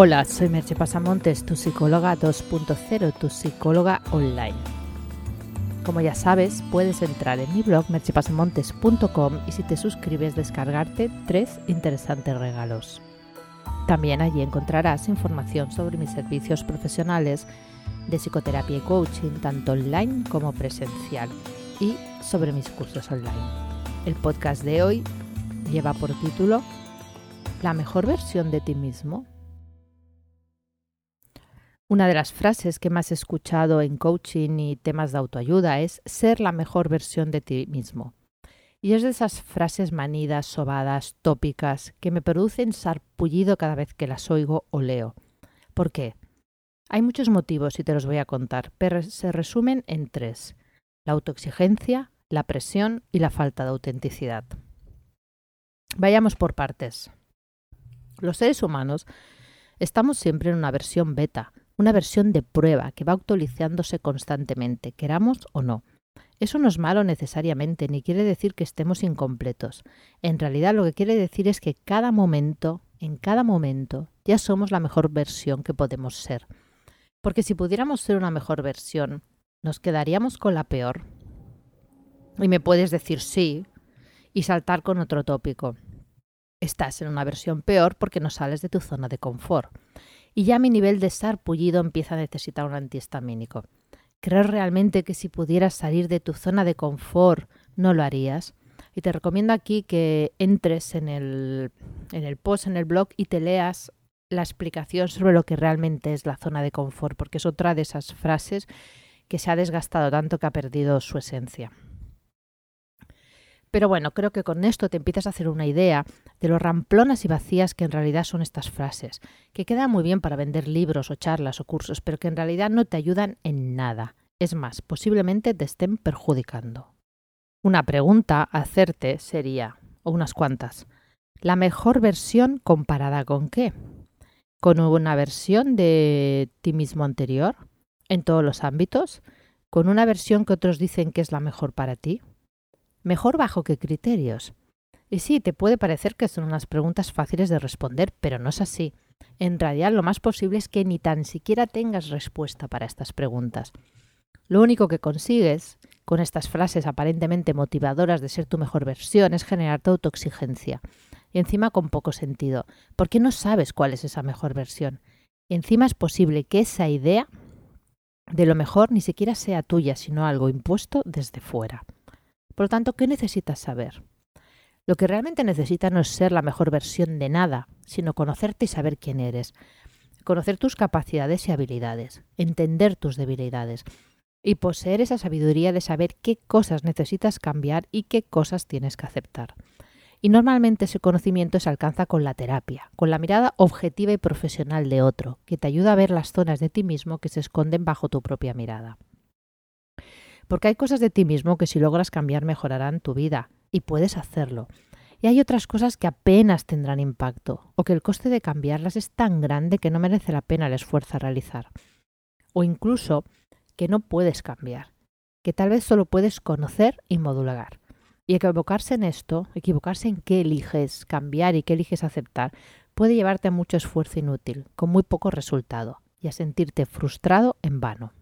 Hola, soy Merche Pasamontes, tu psicóloga 2.0, tu psicóloga online. Como ya sabes, puedes entrar en mi blog merchepasamontes.com y si te suscribes descargarte tres interesantes regalos. También allí encontrarás información sobre mis servicios profesionales de psicoterapia y coaching, tanto online como presencial, y sobre mis cursos online. El podcast de hoy lleva por título La mejor versión de ti mismo una de las frases que más he escuchado en coaching y temas de autoayuda es ser la mejor versión de ti mismo. Y es de esas frases manidas, sobadas, tópicas, que me producen sarpullido cada vez que las oigo o leo. ¿Por qué? Hay muchos motivos y te los voy a contar, pero se resumen en tres. La autoexigencia, la presión y la falta de autenticidad. Vayamos por partes. Los seres humanos estamos siempre en una versión beta, una versión de prueba que va actualizándose constantemente, queramos o no. Eso no es malo necesariamente, ni quiere decir que estemos incompletos. En realidad lo que quiere decir es que cada momento, en cada momento, ya somos la mejor versión que podemos ser. Porque si pudiéramos ser una mejor versión, ¿nos quedaríamos con la peor? Y me puedes decir sí y saltar con otro tópico. Estás en una versión peor porque no sales de tu zona de confort y ya mi nivel de sarpullido empieza a necesitar un antihistamínico. ¿Crees realmente que si pudieras salir de tu zona de confort no lo harías? Y te recomiendo aquí que entres en el, en el post, en el blog y te leas la explicación sobre lo que realmente es la zona de confort, porque es otra de esas frases que se ha desgastado tanto que ha perdido su esencia. Pero bueno, creo que con esto te empiezas a hacer una idea de lo ramplonas y vacías que en realidad son estas frases, que quedan muy bien para vender libros o charlas o cursos, pero que en realidad no te ayudan en nada. Es más, posiblemente te estén perjudicando. Una pregunta a hacerte sería, o unas cuantas, ¿la mejor versión comparada con qué? ¿Con una versión de ti mismo anterior? ¿En todos los ámbitos? ¿Con una versión que otros dicen que es la mejor para ti? ¿Mejor bajo qué criterios? Y sí, te puede parecer que son unas preguntas fáciles de responder, pero no es así. En realidad lo más posible es que ni tan siquiera tengas respuesta para estas preguntas. Lo único que consigues con estas frases aparentemente motivadoras de ser tu mejor versión es generarte autoexigencia. Y encima con poco sentido, porque no sabes cuál es esa mejor versión. Y encima es posible que esa idea de lo mejor ni siquiera sea tuya, sino algo impuesto desde fuera. Por lo tanto, ¿qué necesitas saber? Lo que realmente necesitas no es ser la mejor versión de nada, sino conocerte y saber quién eres, conocer tus capacidades y habilidades, entender tus debilidades y poseer esa sabiduría de saber qué cosas necesitas cambiar y qué cosas tienes que aceptar. Y normalmente ese conocimiento se alcanza con la terapia, con la mirada objetiva y profesional de otro, que te ayuda a ver las zonas de ti mismo que se esconden bajo tu propia mirada. Porque hay cosas de ti mismo que si logras cambiar mejorarán tu vida y puedes hacerlo. Y hay otras cosas que apenas tendrán impacto o que el coste de cambiarlas es tan grande que no merece la pena el esfuerzo a realizar. O incluso que no puedes cambiar, que tal vez solo puedes conocer y modular. Y equivocarse en esto, equivocarse en qué eliges cambiar y qué eliges aceptar, puede llevarte a mucho esfuerzo inútil, con muy poco resultado, y a sentirte frustrado en vano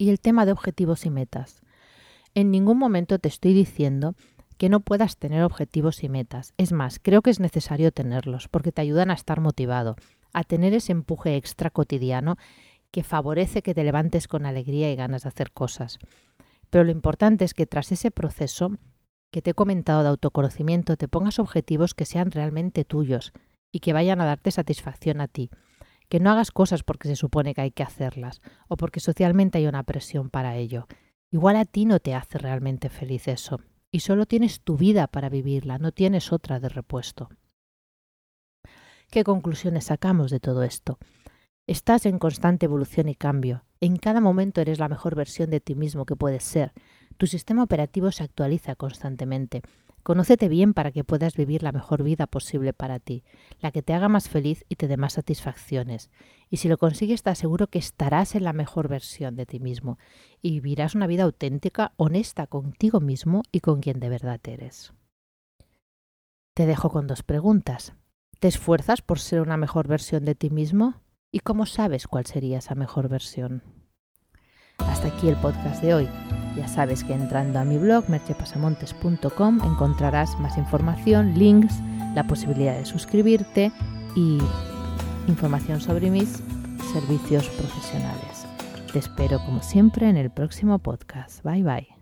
y el tema de objetivos y metas. En ningún momento te estoy diciendo que no puedas tener objetivos y metas. Es más, creo que es necesario tenerlos porque te ayudan a estar motivado, a tener ese empuje extra cotidiano que favorece que te levantes con alegría y ganas de hacer cosas. Pero lo importante es que tras ese proceso que te he comentado de autoconocimiento te pongas objetivos que sean realmente tuyos y que vayan a darte satisfacción a ti que no hagas cosas porque se supone que hay que hacerlas o porque socialmente hay una presión para ello. Igual a ti no te hace realmente feliz eso y solo tienes tu vida para vivirla, no tienes otra de repuesto. ¿Qué conclusiones sacamos de todo esto? Estás en constante evolución y cambio. En cada momento eres la mejor versión de ti mismo que puedes ser. Tu sistema operativo se actualiza constantemente Conócete bien para que puedas vivir la mejor vida posible para ti, la que te haga más feliz y te dé más satisfacciones. Y si lo consigues, te aseguro que estarás en la mejor versión de ti mismo y vivirás una vida auténtica, honesta contigo mismo y con quien de verdad eres. Te dejo con dos preguntas. ¿Te esfuerzas por ser una mejor versión de ti mismo? ¿Y cómo sabes cuál sería esa mejor versión? Hasta aquí el podcast de hoy. Ya sabes que entrando a mi blog merchepasamontes.com encontrarás más información, links, la posibilidad de suscribirte y información sobre mis servicios profesionales. Te espero como siempre en el próximo podcast. Bye bye.